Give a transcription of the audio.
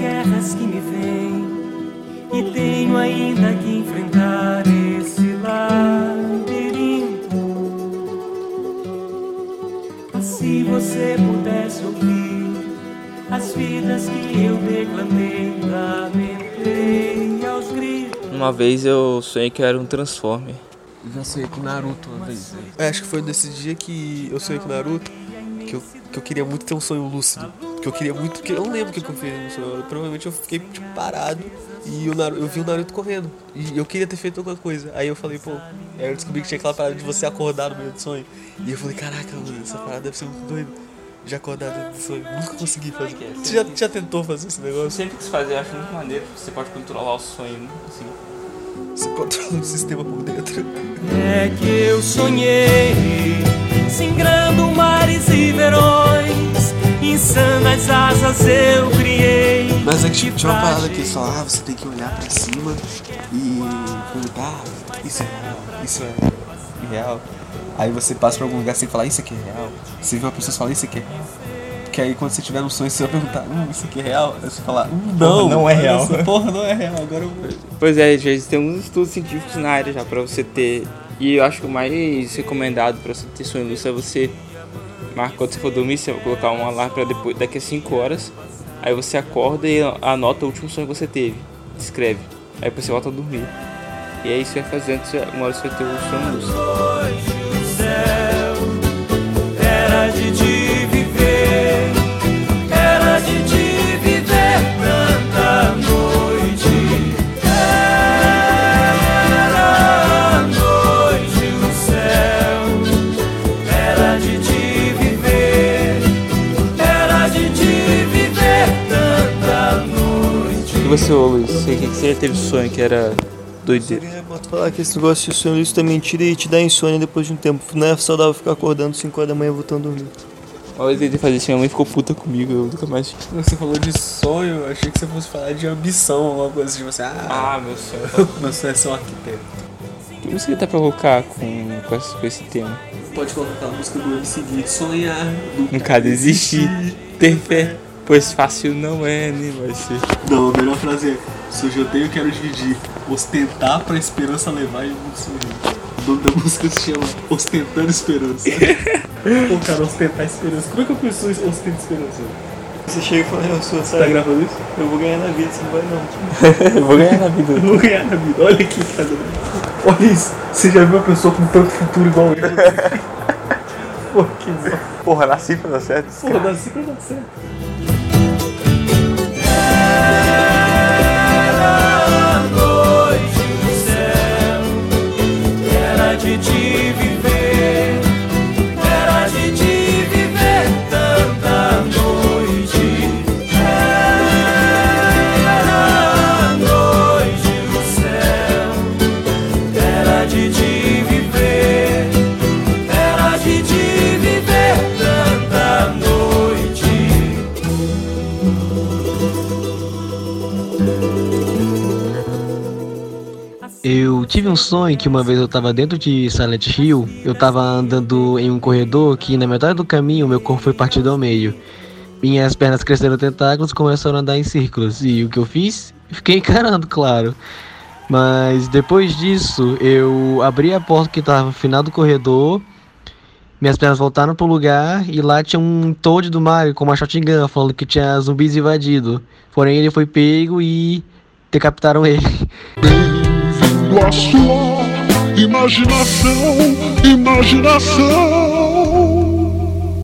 guerras que me vêm e tenho ainda que enfrentar esse labirinto. Mas se você pudesse ouvir as vidas que eu declamei, lamentei aos gritos. Uma vez eu sonhei que eu era um Transformer. Eu já sonhei com Naruto uma vez. É, acho que foi nesse dia que eu sonhei com Naruto, que eu, que eu queria muito ter um sonho lúcido. Que eu queria muito, que eu não lembro o que eu fiz no sonho. Eu- provavelmente eu fiquei tipo, parado e o Naruto, eu vi o Naruto correndo. E eu queria ter feito alguma coisa. Aí eu falei, pô, aí eu descobri que tinha aquela parada de você acordar no meio do sonho. E eu falei, caraca, mano, essa parada deve ser muito doida. De acordar dentro do sonho. Nunca consegui fazer. Você já, já tentou fazer esse Eu negócio? sempre quis fazer, eu acho muito maneiro. Você pode controlar o sonho, assim. Você controla o sistema por dentro. É que eu sonhei, singrando mares e verões, insanas asas eu criei. Mas é que tipo, tinha uma parada que falavam, ah, você tem que olhar pra cima e perguntar, ah, isso é real, isso é irreal. Aí você passa pra algum lugar sem falar, isso aqui é real. Você vê uma pessoa e fala, isso aqui é real. Porque aí quando você tiver um sonho, você vai perguntar, hum, isso aqui é real? Aí você fala, hum, não, não é real. só, Porra, não é real, agora eu vou. Pois é, às vezes tem uns estudos científicos na área já pra você ter. E eu acho que o mais recomendado pra você ter sonho lúcido é você. Marca quando você for dormir, você vai colocar um alarme pra depois, daqui a 5 horas. Aí você acorda e anota o último sonho que você teve. Escreve. Aí depois você volta a dormir. E aí você vai fazer antes, uma hora você vai ter o sonho lúcido. Você, ô Luiz, você, que você já teve sonho que era doideira? Falar que esse negócio de sonho lúcido é mentira e te dá insônia depois de um tempo. Não é saudável ficar acordando 5 horas da manhã voltando a dormir. Vez eu tentei fazer isso, minha mãe ficou puta comigo, eu nunca mais. Você falou de sonho, eu achei que você fosse falar de ambição, alguma coisa tipo assim, ah, Ah, meu sonho. meu sonho é ser um arquiteto. Que música tá pra colocar com, com, esse, com esse tema? Pode colocar aquela música do MC Gui, sonhar, Nunca desistir, ter fé, pois fácil não é, nem vai ser. Não, a melhor frase é: se eu tenho, eu quero dividir. Ostentar pra esperança levar e o mundo sorrir. O nome da música se chama Ostentando Esperança. Pô, cara, ostentar esperança. Como é que eu penso ostento esperança? Você chega e fala, eu sou, Tá sabe? gravando isso? Eu vou ganhar na vida, você não vai não. eu vou ganhar na vida. Eu vou ganhar na vida. Olha aqui, cara. Olha isso. Você já viu uma pessoa com tanto futuro igual eu? Pô, que. Porra, nasci pra dar certo. Pô, dá sempre dá certo. Era Eu tive um sonho que uma vez eu tava dentro de Silent Hill, eu tava andando em um corredor que na metade do caminho meu corpo foi partido ao meio. Minhas pernas cresceram tentáculos e começaram a andar em círculos. E o que eu fiz? Fiquei encarando, claro. Mas depois disso, eu abri a porta que tava no final do corredor. Minhas pernas voltaram pro lugar e lá tinha um Toad do Mario com uma shotgun falando que tinha zumbis invadido. Porém ele foi pego e decapitaram ele. a sua imaginação, imaginação.